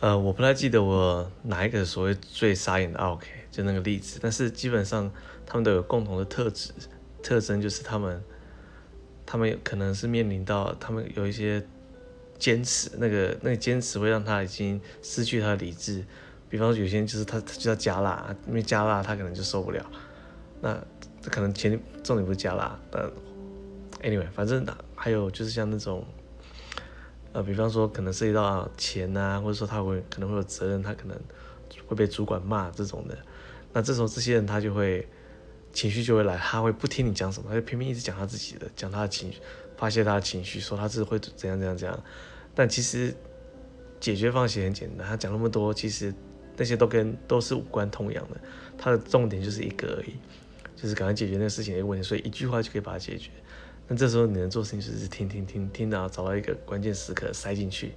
呃，我不太记得我哪一个所谓最傻眼的 OK，就那个例子，但是基本上他们都有共同的特质特征，就是他们他们可能是面临到他们有一些坚持，那个那个坚持会让他已经失去他的理智。比方说有些人就是他他就要加辣，因为加辣他可能就受不了。那可能前重点不是加辣，但 anyway，反正还有就是像那种。呃，比方说可能涉及到钱啊，或者说他会可能会有责任，他可能会被主管骂这种的。那这时候这些人他就会情绪就会来，他会不听你讲什么，他就偏偏一直讲他自己的，讲他的情绪，发泄他的情绪，说他自己会怎样怎样怎样。但其实解决方式很简单，他讲那么多，其实那些都跟都是无关痛痒的。他的重点就是一个而已，就是赶快解决那个事情的问题，所以一句话就可以把它解决。那这时候你能做事情就是听听听听到找到一个关键时刻塞进去，